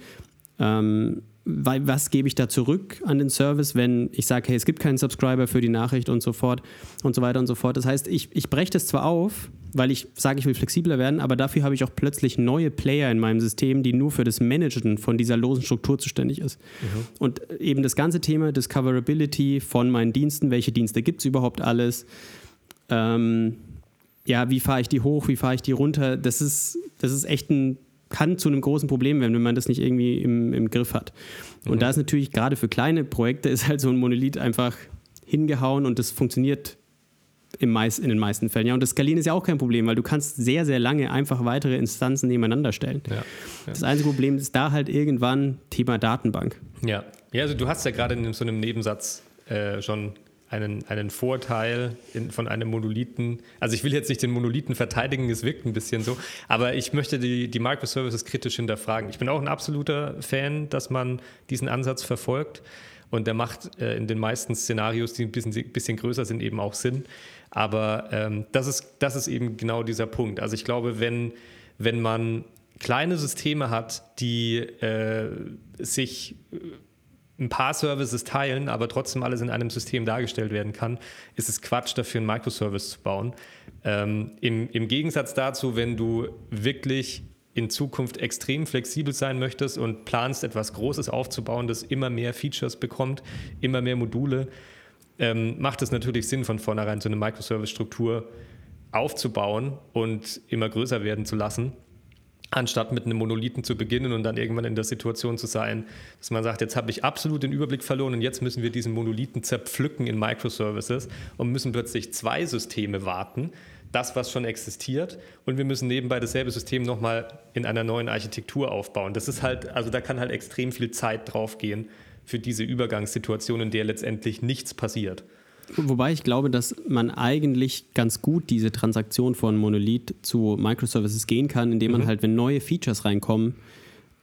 Ähm, was gebe ich da zurück an den Service, wenn ich sage, hey, es gibt keinen Subscriber für die Nachricht und so fort und so weiter und so fort. Das heißt, ich, ich breche das zwar auf, weil ich sage, ich will flexibler werden, aber dafür habe ich auch plötzlich neue Player in meinem System, die nur für das Managen von dieser losen Struktur zuständig ist. Mhm. Und eben das ganze Thema Discoverability von meinen Diensten, welche Dienste gibt es überhaupt alles, ähm, ja, wie fahre ich die hoch, wie fahre ich die runter, das ist, das ist echt ein, kann zu einem großen Problem werden, wenn man das nicht irgendwie im, im Griff hat. Und mhm. da ist natürlich gerade für kleine Projekte ist halt so ein Monolith einfach hingehauen und das funktioniert im meist, in den meisten Fällen. Ja, und das Skalieren ist ja auch kein Problem, weil du kannst sehr, sehr lange einfach weitere Instanzen nebeneinander stellen. Ja, ja. Das einzige Problem ist da halt irgendwann Thema Datenbank. Ja, ja also du hast ja gerade in so einem Nebensatz äh, schon einen, einen Vorteil in, von einem Monolithen. Also ich will jetzt nicht den Monolithen verteidigen, es wirkt ein bisschen so, aber ich möchte die, die Microservices kritisch hinterfragen. Ich bin auch ein absoluter Fan, dass man diesen Ansatz verfolgt und der macht äh, in den meisten Szenarios, die ein bisschen, bisschen größer sind, eben auch Sinn. Aber ähm, das, ist, das ist eben genau dieser Punkt. Also ich glaube, wenn, wenn man kleine Systeme hat, die äh, sich ein paar Services teilen, aber trotzdem alles in einem System dargestellt werden kann, ist es Quatsch, dafür einen Microservice zu bauen. Ähm, im, Im Gegensatz dazu, wenn du wirklich in Zukunft extrem flexibel sein möchtest und planst, etwas Großes aufzubauen, das immer mehr Features bekommt, immer mehr Module, ähm, macht es natürlich Sinn, von vornherein so eine Microservice-Struktur aufzubauen und immer größer werden zu lassen anstatt mit einem Monolithen zu beginnen und dann irgendwann in der Situation zu sein, dass man sagt, jetzt habe ich absolut den Überblick verloren und jetzt müssen wir diesen Monolithen zerpflücken in Microservices und müssen plötzlich zwei Systeme warten, das, was schon existiert, und wir müssen nebenbei dasselbe System nochmal in einer neuen Architektur aufbauen. Das ist halt, also da kann halt extrem viel Zeit draufgehen für diese Übergangssituation, in der letztendlich nichts passiert. Wobei ich glaube, dass man eigentlich ganz gut diese Transaktion von Monolith zu Microservices gehen kann, indem man mhm. halt, wenn neue Features reinkommen,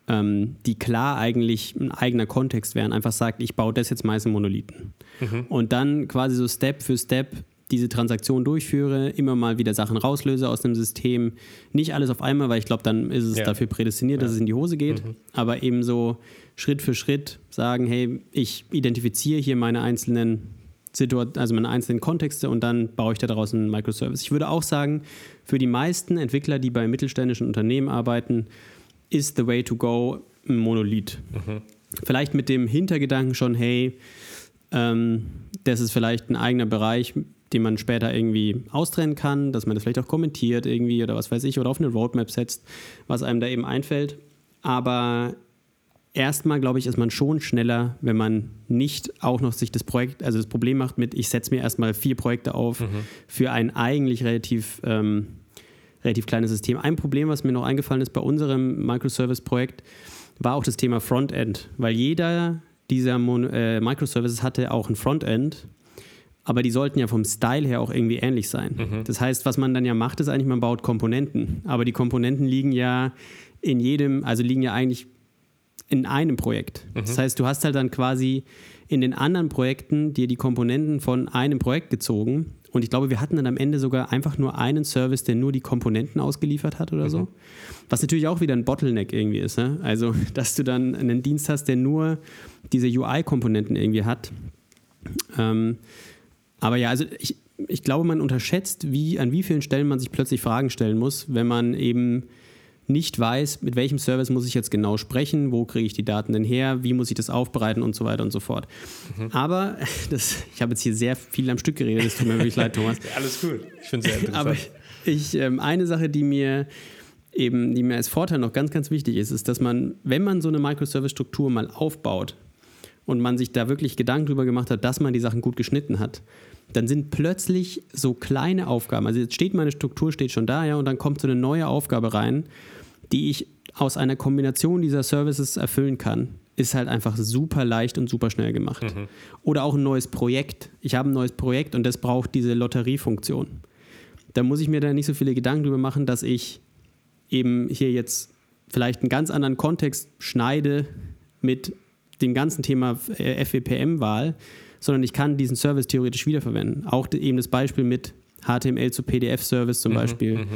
ähm, die klar eigentlich ein eigener Kontext wären, einfach sagt, ich baue das jetzt meist in Monolithen. Mhm. Und dann quasi so Step für Step diese Transaktion durchführe, immer mal wieder Sachen rauslöse aus dem System. Nicht alles auf einmal, weil ich glaube, dann ist es ja. dafür prädestiniert, dass es in die Hose geht. Mhm. Aber eben so Schritt für Schritt sagen, hey, ich identifiziere hier meine einzelnen Situation, also meine einzelnen Kontexte und dann baue ich daraus einen Microservice. Ich würde auch sagen, für die meisten Entwickler, die bei mittelständischen Unternehmen arbeiten, ist the way to go ein Monolith. Mhm. Vielleicht mit dem Hintergedanken schon, hey, ähm, das ist vielleicht ein eigener Bereich, den man später irgendwie austrennen kann, dass man das vielleicht auch kommentiert irgendwie oder was weiß ich oder auf eine Roadmap setzt, was einem da eben einfällt. Aber erstmal, glaube ich, ist man schon schneller, wenn man nicht auch noch sich das Projekt, also das Problem macht mit, ich setze mir erstmal vier Projekte auf mhm. für ein eigentlich relativ, ähm, relativ kleines System. Ein Problem, was mir noch eingefallen ist bei unserem Microservice-Projekt, war auch das Thema Frontend, weil jeder dieser Mon äh, Microservices hatte auch ein Frontend aber die sollten ja vom Style her auch irgendwie ähnlich sein. Mhm. Das heißt, was man dann ja macht, ist eigentlich, man baut Komponenten. Aber die Komponenten liegen ja in jedem, also liegen ja eigentlich in einem Projekt. Mhm. Das heißt, du hast halt dann quasi in den anderen Projekten dir die Komponenten von einem Projekt gezogen. Und ich glaube, wir hatten dann am Ende sogar einfach nur einen Service, der nur die Komponenten ausgeliefert hat oder mhm. so. Was natürlich auch wieder ein Bottleneck irgendwie ist. Ne? Also, dass du dann einen Dienst hast, der nur diese UI-Komponenten irgendwie hat. Ähm, aber ja, also ich, ich glaube, man unterschätzt, wie, an wie vielen Stellen man sich plötzlich Fragen stellen muss, wenn man eben nicht weiß, mit welchem Service muss ich jetzt genau sprechen, wo kriege ich die Daten denn her, wie muss ich das aufbereiten und so weiter und so fort. Mhm. Aber das, ich habe jetzt hier sehr viel am Stück geredet, das tut mir wirklich leid, Thomas. Alles gut, ich finde es sehr interessant. Aber ich, ähm, eine Sache, die mir eben, die mir als Vorteil noch ganz, ganz wichtig ist, ist, dass man, wenn man so eine Microservice-Struktur mal aufbaut und man sich da wirklich Gedanken drüber gemacht hat, dass man die Sachen gut geschnitten hat, dann sind plötzlich so kleine Aufgaben, also jetzt steht meine Struktur, steht schon da, ja, und dann kommt so eine neue Aufgabe rein, die ich aus einer Kombination dieser Services erfüllen kann, ist halt einfach super leicht und super schnell gemacht. Mhm. Oder auch ein neues Projekt. Ich habe ein neues Projekt und das braucht diese Lotteriefunktion. Da muss ich mir da nicht so viele Gedanken drüber machen, dass ich eben hier jetzt vielleicht einen ganz anderen Kontext schneide mit dem ganzen Thema FWPM-Wahl, sondern ich kann diesen Service theoretisch wiederverwenden. Auch eben das Beispiel mit HTML zu PDF-Service zum mhm, Beispiel, mhm.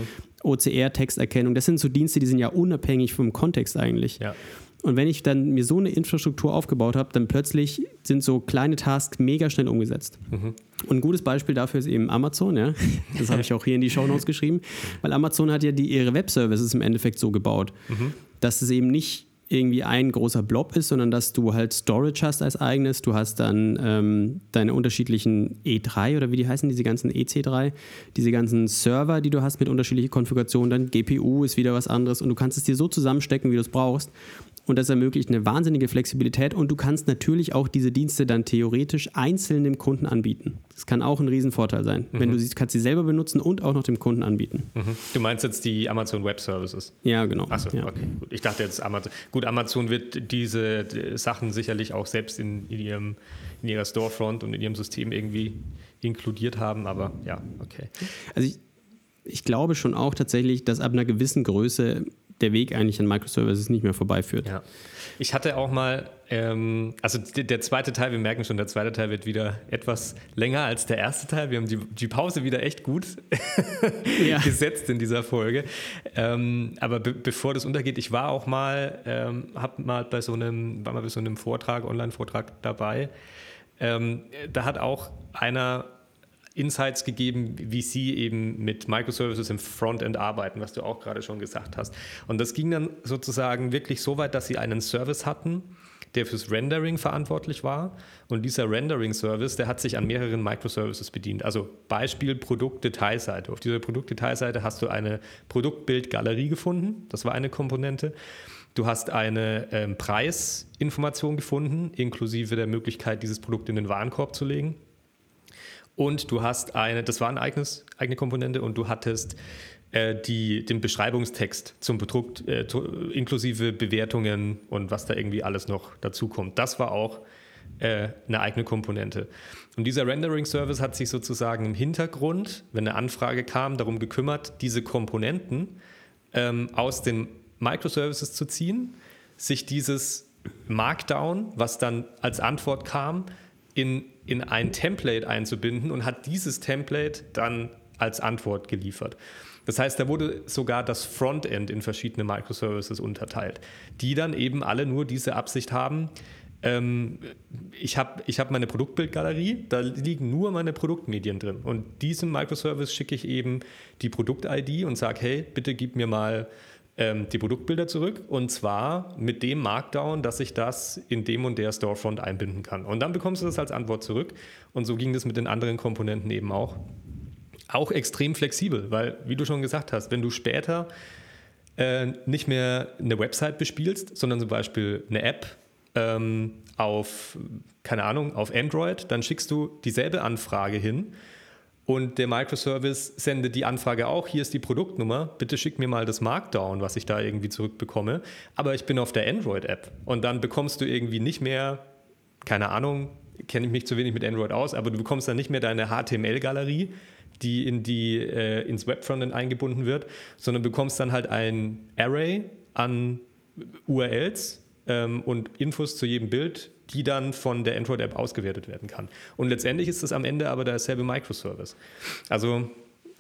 OCR-Texterkennung. Das sind so Dienste, die sind ja unabhängig vom Kontext eigentlich. Ja. Und wenn ich dann mir so eine Infrastruktur aufgebaut habe, dann plötzlich sind so kleine Tasks mega schnell umgesetzt. Mhm. Und ein gutes Beispiel dafür ist eben Amazon, ja. Das habe ich auch hier in die Show Notes geschrieben, weil Amazon hat ja die, ihre Web-Services im Endeffekt so gebaut, mhm. dass es eben nicht irgendwie ein großer Blob ist, sondern dass du halt Storage hast als eigenes. Du hast dann ähm, deine unterschiedlichen E3 oder wie die heißen, diese ganzen EC3, diese ganzen Server, die du hast mit unterschiedlichen Konfigurationen. Dann GPU ist wieder was anderes und du kannst es dir so zusammenstecken, wie du es brauchst. Und das ermöglicht eine wahnsinnige Flexibilität und du kannst natürlich auch diese Dienste dann theoretisch einzeln dem Kunden anbieten. Das kann auch ein Riesenvorteil sein. Mhm. Wenn du sie kannst sie selber benutzen und auch noch dem Kunden anbieten. Mhm. Du meinst jetzt die Amazon Web Services? Ja, genau. Achso, ja. okay. Gut. Ich dachte jetzt Amazon. Gut, Amazon wird diese Sachen sicherlich auch selbst in, in, ihrem, in ihrer Storefront und in ihrem System irgendwie inkludiert haben, aber ja, okay. Also ich, ich glaube schon auch tatsächlich, dass ab einer gewissen Größe der Weg eigentlich an Microservices nicht mehr vorbeiführt. Ja. Ich hatte auch mal, ähm, also der zweite Teil, wir merken schon, der zweite Teil wird wieder etwas länger als der erste Teil. Wir haben die, die Pause wieder echt gut ja. gesetzt in dieser Folge. Ähm, aber be bevor das untergeht, ich war auch mal, ähm, hab mal bei so einem, war mal bei so einem Vortrag, Online-Vortrag dabei. Ähm, da hat auch einer Insights gegeben, wie sie eben mit Microservices im Frontend arbeiten, was du auch gerade schon gesagt hast. Und das ging dann sozusagen wirklich so weit, dass sie einen Service hatten, der fürs Rendering verantwortlich war. Und dieser Rendering-Service, der hat sich an mehreren Microservices bedient. Also Beispiel Produktdetailseite. Auf dieser Produktdetailseite hast du eine Produktbildgalerie gefunden. Das war eine Komponente. Du hast eine ähm, Preisinformation gefunden, inklusive der Möglichkeit, dieses Produkt in den Warenkorb zu legen. Und du hast eine, das war eine eigenes, eigene Komponente und du hattest äh, die, den Beschreibungstext zum Bedruckt, äh, inklusive Bewertungen und was da irgendwie alles noch dazu kommt. Das war auch äh, eine eigene Komponente. Und dieser Rendering-Service hat sich sozusagen im Hintergrund, wenn eine Anfrage kam, darum gekümmert, diese Komponenten ähm, aus den Microservices zu ziehen, sich dieses Markdown, was dann als Antwort kam, in, in ein Template einzubinden und hat dieses Template dann als Antwort geliefert. Das heißt, da wurde sogar das Frontend in verschiedene Microservices unterteilt, die dann eben alle nur diese Absicht haben, ähm, ich habe ich hab meine Produktbildgalerie, da liegen nur meine Produktmedien drin. Und diesem Microservice schicke ich eben die Produkt-ID und sage, hey, bitte gib mir mal ähm, die Produktbilder zurück. Und zwar mit dem Markdown, dass ich das in dem und der Storefront einbinden kann. Und dann bekommst du das als Antwort zurück. Und so ging das mit den anderen Komponenten eben auch. Auch extrem flexibel, weil, wie du schon gesagt hast, wenn du später äh, nicht mehr eine Website bespielst, sondern zum Beispiel eine App ähm, auf, keine Ahnung, auf Android, dann schickst du dieselbe Anfrage hin und der Microservice sendet die Anfrage auch, hier ist die Produktnummer, bitte schick mir mal das Markdown, was ich da irgendwie zurückbekomme. Aber ich bin auf der Android-App und dann bekommst du irgendwie nicht mehr, keine Ahnung, kenne ich mich zu wenig mit Android aus, aber du bekommst dann nicht mehr deine HTML-Galerie, die, in die äh, ins Webfrontend eingebunden wird, sondern bekommst dann halt ein Array an URLs, ähm, und Infos zu jedem Bild, die dann von der Android-App ausgewertet werden kann. Und letztendlich ist es am Ende aber derselbe Microservice. Also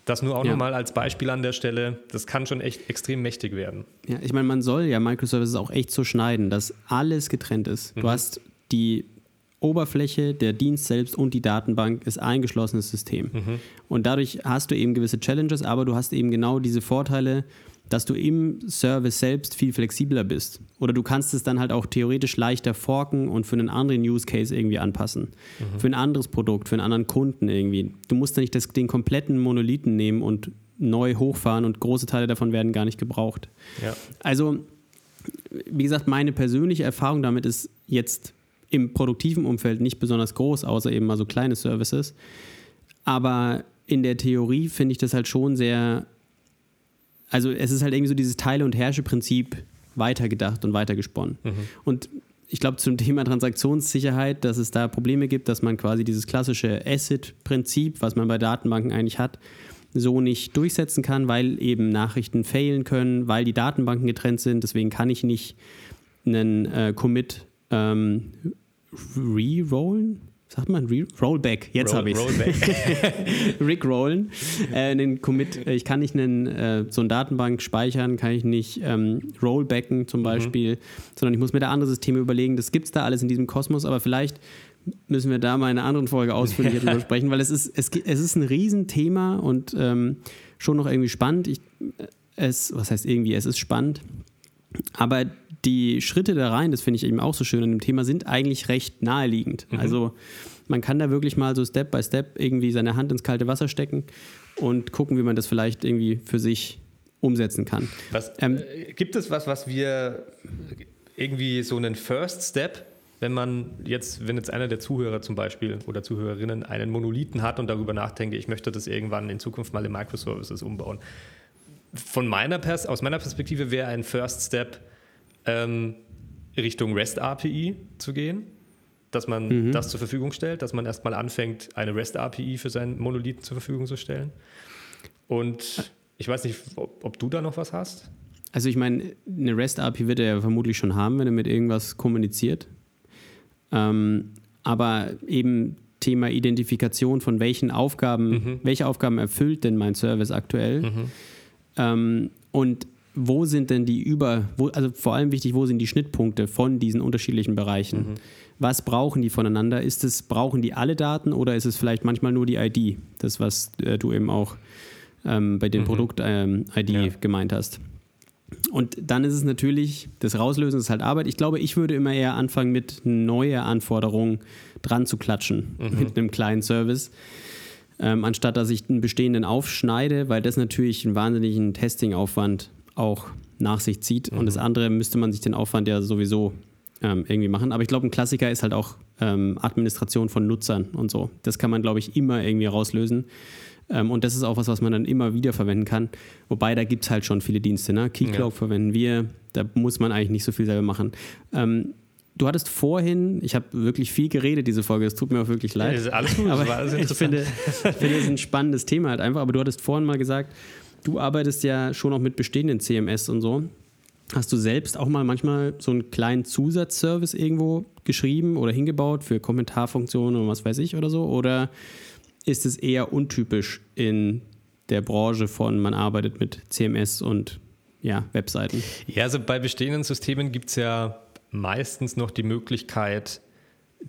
das nur auch ja. nochmal als Beispiel an der Stelle. Das kann schon echt extrem mächtig werden. Ja, ich meine, man soll ja Microservices auch echt so schneiden, dass alles getrennt ist. Du mhm. hast die Oberfläche, der Dienst selbst und die Datenbank ist ein geschlossenes System. Mhm. Und dadurch hast du eben gewisse Challenges, aber du hast eben genau diese Vorteile, dass du im Service selbst viel flexibler bist. Oder du kannst es dann halt auch theoretisch leichter forken und für einen anderen Use Case irgendwie anpassen. Mhm. Für ein anderes Produkt, für einen anderen Kunden irgendwie. Du musst dann nicht das, den kompletten Monolithen nehmen und neu hochfahren und große Teile davon werden gar nicht gebraucht. Ja. Also, wie gesagt, meine persönliche Erfahrung damit ist jetzt im produktiven Umfeld nicht besonders groß, außer eben mal so kleine Services. Aber in der Theorie finde ich das halt schon sehr also es ist halt irgendwie so dieses Teile- und Herrsche-Prinzip weitergedacht und weitergesponnen. Mhm. Und ich glaube, zum Thema Transaktionssicherheit, dass es da Probleme gibt, dass man quasi dieses klassische Asset-Prinzip, was man bei Datenbanken eigentlich hat, so nicht durchsetzen kann, weil eben Nachrichten failen können, weil die Datenbanken getrennt sind. Deswegen kann ich nicht einen äh, Commit ähm, re-rollen sagt man, Rollback, jetzt habe ich es. Rick rollen. Äh, einen Commit, äh, ich kann nicht einen, äh, so eine Datenbank speichern, kann ich nicht ähm, Rollbacken zum mhm. Beispiel, mhm. sondern ich muss mir da andere Systeme überlegen. Das gibt es da alles in diesem Kosmos, aber vielleicht müssen wir da mal in einer anderen Folge ausführlicher drüber sprechen, weil es ist, es, es ist ein Riesenthema und ähm, schon noch irgendwie spannend. Ich, äh, es, was heißt irgendwie, es ist spannend. Aber die Schritte da rein, das finde ich eben auch so schön an dem Thema, sind eigentlich recht naheliegend. Mhm. Also man kann da wirklich mal so Step by Step irgendwie seine Hand ins kalte Wasser stecken und gucken, wie man das vielleicht irgendwie für sich umsetzen kann. Was, ähm, äh, gibt es was, was wir irgendwie so einen First Step, wenn man jetzt, wenn jetzt einer der Zuhörer zum Beispiel oder Zuhörerinnen einen Monolithen hat und darüber nachdenkt, ich möchte das irgendwann in Zukunft mal in Microservices umbauen. Von meiner Pers aus meiner Perspektive wäre ein First Step, ähm, Richtung REST API zu gehen, dass man mhm. das zur Verfügung stellt, dass man erstmal anfängt, eine REST API für seinen Monolithen zur Verfügung zu stellen. Und ich weiß nicht, ob, ob du da noch was hast. Also ich meine, eine REST API wird er ja vermutlich schon haben, wenn er mit irgendwas kommuniziert. Ähm, aber eben Thema Identifikation von welchen Aufgaben, mhm. welche Aufgaben erfüllt denn mein Service aktuell? Mhm. Ähm, und wo sind denn die über, wo, also vor allem wichtig, wo sind die Schnittpunkte von diesen unterschiedlichen Bereichen? Mhm. Was brauchen die voneinander? Ist es, brauchen die alle Daten oder ist es vielleicht manchmal nur die ID? Das, was äh, du eben auch ähm, bei den mhm. Produkt-ID ähm, ja. gemeint hast. Und dann ist es natürlich, das Rauslösen ist halt Arbeit. Ich glaube, ich würde immer eher anfangen, mit neue Anforderungen dran zu klatschen, mhm. mit einem kleinen Service. Ähm, anstatt dass ich einen bestehenden aufschneide, weil das natürlich einen wahnsinnigen Testing-Aufwand auch nach sich zieht. Mhm. Und das andere müsste man sich den Aufwand ja sowieso ähm, irgendwie machen. Aber ich glaube, ein Klassiker ist halt auch ähm, Administration von Nutzern und so. Das kann man, glaube ich, immer irgendwie rauslösen. Ähm, und das ist auch was, was man dann immer wieder verwenden kann. Wobei, da gibt es halt schon viele Dienste. Ne? Keycloak ja. verwenden wir. Da muss man eigentlich nicht so viel selber machen. Ähm, Du hattest vorhin, ich habe wirklich viel geredet, diese Folge, es tut mir auch wirklich leid. Ja, alles gut, aber alles ich finde, ich finde, es ist ein spannendes Thema halt einfach. Aber du hattest vorhin mal gesagt, du arbeitest ja schon auch mit bestehenden CMS und so. Hast du selbst auch mal manchmal so einen kleinen Zusatzservice irgendwo geschrieben oder hingebaut für Kommentarfunktionen und was weiß ich oder so? Oder ist es eher untypisch in der Branche von man arbeitet mit CMS und ja, Webseiten? Ja, also bei bestehenden Systemen gibt es ja meistens noch die Möglichkeit,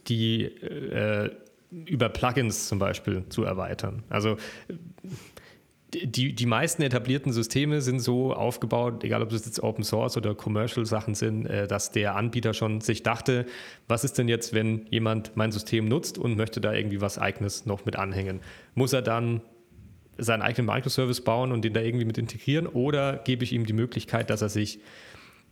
die äh, über Plugins zum Beispiel zu erweitern. Also die, die meisten etablierten Systeme sind so aufgebaut, egal ob es jetzt Open Source oder Commercial Sachen sind, äh, dass der Anbieter schon sich dachte, was ist denn jetzt, wenn jemand mein System nutzt und möchte da irgendwie was Eigenes noch mit anhängen? Muss er dann seinen eigenen Microservice bauen und den da irgendwie mit integrieren oder gebe ich ihm die Möglichkeit, dass er sich,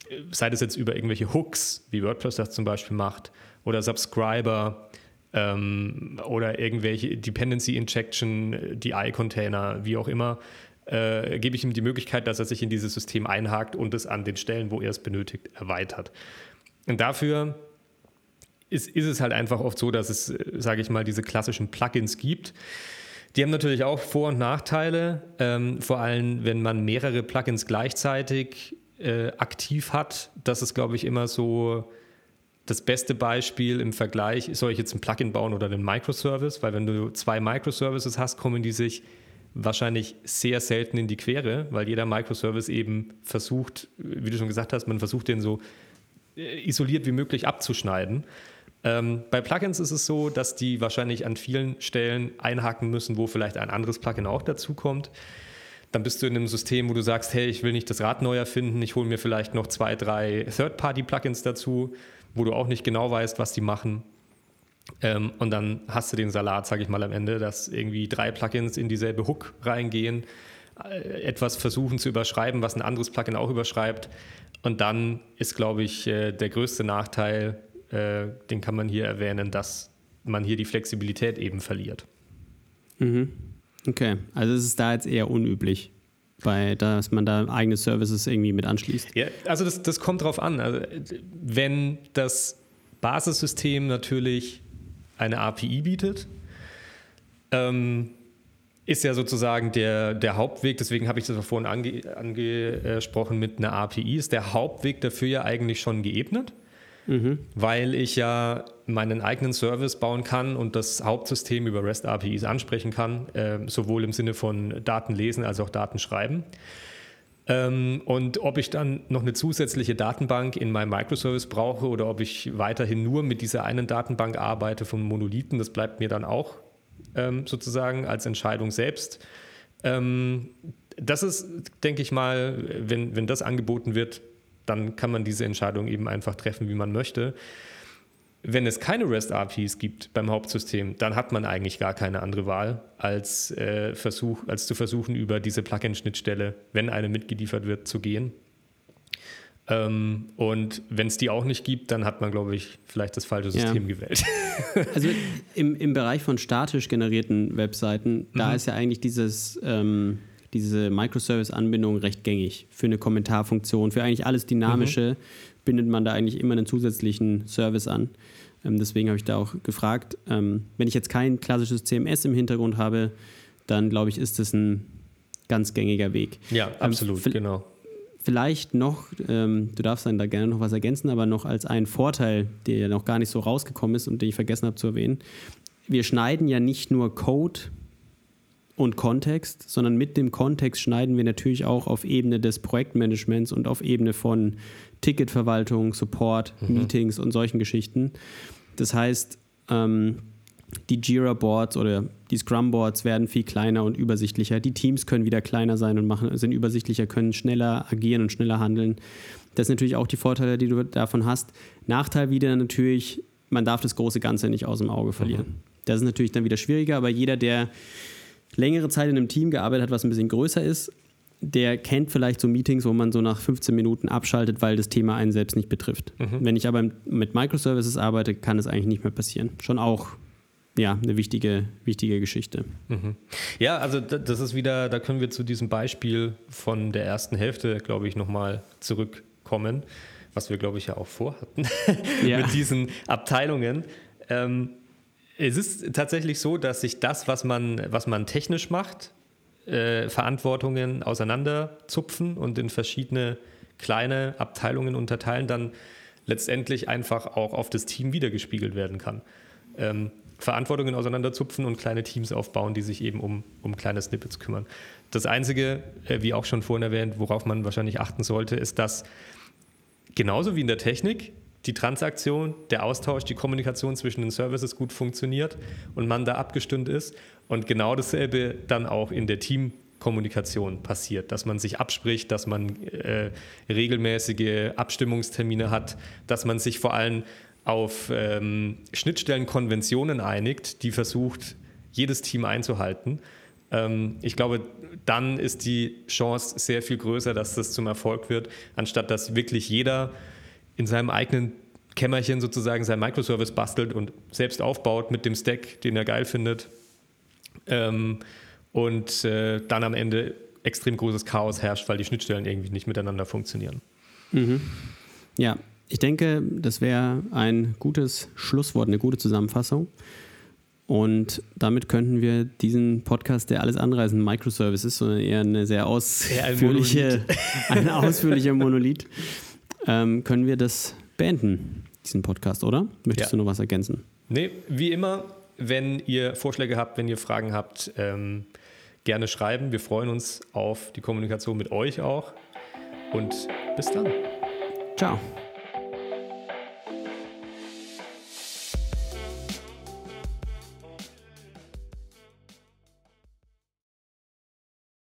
äh, sei das jetzt über irgendwelche Hooks, wie WordPress das zum Beispiel macht, oder Subscriber, ähm, oder irgendwelche Dependency Injection, DI-Container, wie auch immer, äh, gebe ich ihm die Möglichkeit, dass er sich in dieses System einhakt und es an den Stellen, wo er es benötigt, erweitert. Und dafür ist, ist es halt einfach oft so, dass es, sage ich mal, diese klassischen Plugins gibt. Die haben natürlich auch Vor- und Nachteile, ähm, vor allem wenn man mehrere Plugins gleichzeitig äh, aktiv hat. Das ist, glaube ich, immer so das beste Beispiel im Vergleich, soll ich jetzt ein Plugin bauen oder einen Microservice? Weil wenn du zwei Microservices hast, kommen die sich wahrscheinlich sehr selten in die Quere, weil jeder Microservice eben versucht, wie du schon gesagt hast, man versucht den so äh, isoliert wie möglich abzuschneiden. Ähm, bei Plugins ist es so, dass die wahrscheinlich an vielen Stellen einhaken müssen, wo vielleicht ein anderes Plugin auch dazukommt. Dann bist du in einem System, wo du sagst, hey, ich will nicht das Rad neu erfinden, ich hole mir vielleicht noch zwei, drei Third-Party-Plugins dazu wo du auch nicht genau weißt, was die machen. Ähm, und dann hast du den Salat, sage ich mal am Ende, dass irgendwie drei Plugins in dieselbe Hook reingehen, äh, etwas versuchen zu überschreiben, was ein anderes Plugin auch überschreibt. Und dann ist, glaube ich, äh, der größte Nachteil, äh, den kann man hier erwähnen, dass man hier die Flexibilität eben verliert. Mhm. Okay, also es ist da jetzt eher unüblich bei, dass man da eigene Services irgendwie mit anschließt? Ja, also das, das kommt drauf an. Also wenn das Basissystem natürlich eine API bietet, ähm, ist ja sozusagen der, der Hauptweg, deswegen habe ich das vorhin ange, angesprochen mit einer API, ist der Hauptweg dafür ja eigentlich schon geebnet mhm. weil ich ja meinen eigenen Service bauen kann und das Hauptsystem über REST APIs ansprechen kann, äh, sowohl im Sinne von Daten lesen als auch Daten schreiben. Ähm, und ob ich dann noch eine zusätzliche Datenbank in meinem Microservice brauche oder ob ich weiterhin nur mit dieser einen Datenbank arbeite von Monolithen, das bleibt mir dann auch ähm, sozusagen als Entscheidung selbst. Ähm, das ist, denke ich mal, wenn, wenn das angeboten wird, dann kann man diese Entscheidung eben einfach treffen, wie man möchte. Wenn es keine REST-APIs gibt beim Hauptsystem, dann hat man eigentlich gar keine andere Wahl, als, äh, Versuch, als zu versuchen, über diese Plugin-Schnittstelle, wenn eine mitgeliefert wird, zu gehen. Ähm, und wenn es die auch nicht gibt, dann hat man, glaube ich, vielleicht das falsche System ja. gewählt. Also im, im Bereich von statisch generierten Webseiten, da mhm. ist ja eigentlich dieses ähm, diese Microservice-Anbindung recht gängig. Für eine Kommentarfunktion, für eigentlich alles Dynamische mhm. bindet man da eigentlich immer einen zusätzlichen Service an. Ähm, deswegen habe ich da auch gefragt, ähm, wenn ich jetzt kein klassisches CMS im Hintergrund habe, dann glaube ich, ist das ein ganz gängiger Weg. Ja, ähm, absolut, ähm, genau. Vielleicht noch, ähm, du darfst dann da gerne noch was ergänzen, aber noch als einen Vorteil, der ja noch gar nicht so rausgekommen ist und den ich vergessen habe zu erwähnen. Wir schneiden ja nicht nur Code und Kontext, sondern mit dem Kontext schneiden wir natürlich auch auf Ebene des Projektmanagements und auf Ebene von Ticketverwaltung, Support, mhm. Meetings und solchen Geschichten. Das heißt, ähm, die Jira-Boards oder die Scrum-Boards werden viel kleiner und übersichtlicher. Die Teams können wieder kleiner sein und machen, sind übersichtlicher, können schneller agieren und schneller handeln. Das sind natürlich auch die Vorteile, die du davon hast. Nachteil wieder natürlich, man darf das große Ganze nicht aus dem Auge verlieren. Mhm. Das ist natürlich dann wieder schwieriger, aber jeder, der längere Zeit in einem Team gearbeitet hat, was ein bisschen größer ist, der kennt vielleicht so Meetings, wo man so nach 15 Minuten abschaltet, weil das Thema einen selbst nicht betrifft. Mhm. Wenn ich aber mit Microservices arbeite, kann es eigentlich nicht mehr passieren. Schon auch ja, eine wichtige, wichtige Geschichte. Mhm. Ja, also das ist wieder, da können wir zu diesem Beispiel von der ersten Hälfte, glaube ich, nochmal zurückkommen, was wir, glaube ich, ja auch vorhatten ja. mit diesen Abteilungen. Ähm, es ist tatsächlich so, dass sich das, was man, was man technisch macht, äh, Verantwortungen auseinanderzupfen und in verschiedene kleine Abteilungen unterteilen, dann letztendlich einfach auch auf das Team wiedergespiegelt werden kann. Ähm, Verantwortungen auseinanderzupfen und kleine Teams aufbauen, die sich eben um, um kleine Snippets kümmern. Das Einzige, äh, wie auch schon vorhin erwähnt, worauf man wahrscheinlich achten sollte, ist, dass genauso wie in der Technik die Transaktion, der Austausch, die Kommunikation zwischen den Services gut funktioniert und man da abgestimmt ist. Und genau dasselbe dann auch in der Teamkommunikation passiert, dass man sich abspricht, dass man äh, regelmäßige Abstimmungstermine hat, dass man sich vor allem auf ähm, Schnittstellenkonventionen einigt, die versucht, jedes Team einzuhalten. Ähm, ich glaube, dann ist die Chance sehr viel größer, dass das zum Erfolg wird, anstatt dass wirklich jeder in seinem eigenen Kämmerchen sozusagen sein Microservice bastelt und selbst aufbaut mit dem Stack, den er geil findet. Ähm, und äh, dann am Ende extrem großes Chaos herrscht, weil die Schnittstellen irgendwie nicht miteinander funktionieren. Mhm. Ja, ich denke, das wäre ein gutes Schlusswort, eine gute Zusammenfassung. Und damit könnten wir diesen Podcast, der alles andere als ein Microservice ist, sondern eher eine sehr ausführliche, ein, ein ausführlicher Monolith, ähm, können wir das beenden, diesen Podcast, oder? Möchtest ja. du noch was ergänzen? Nee, wie immer, wenn ihr Vorschläge habt, wenn ihr Fragen habt, ähm, gerne schreiben. Wir freuen uns auf die Kommunikation mit euch auch. Und bis dann. Ciao.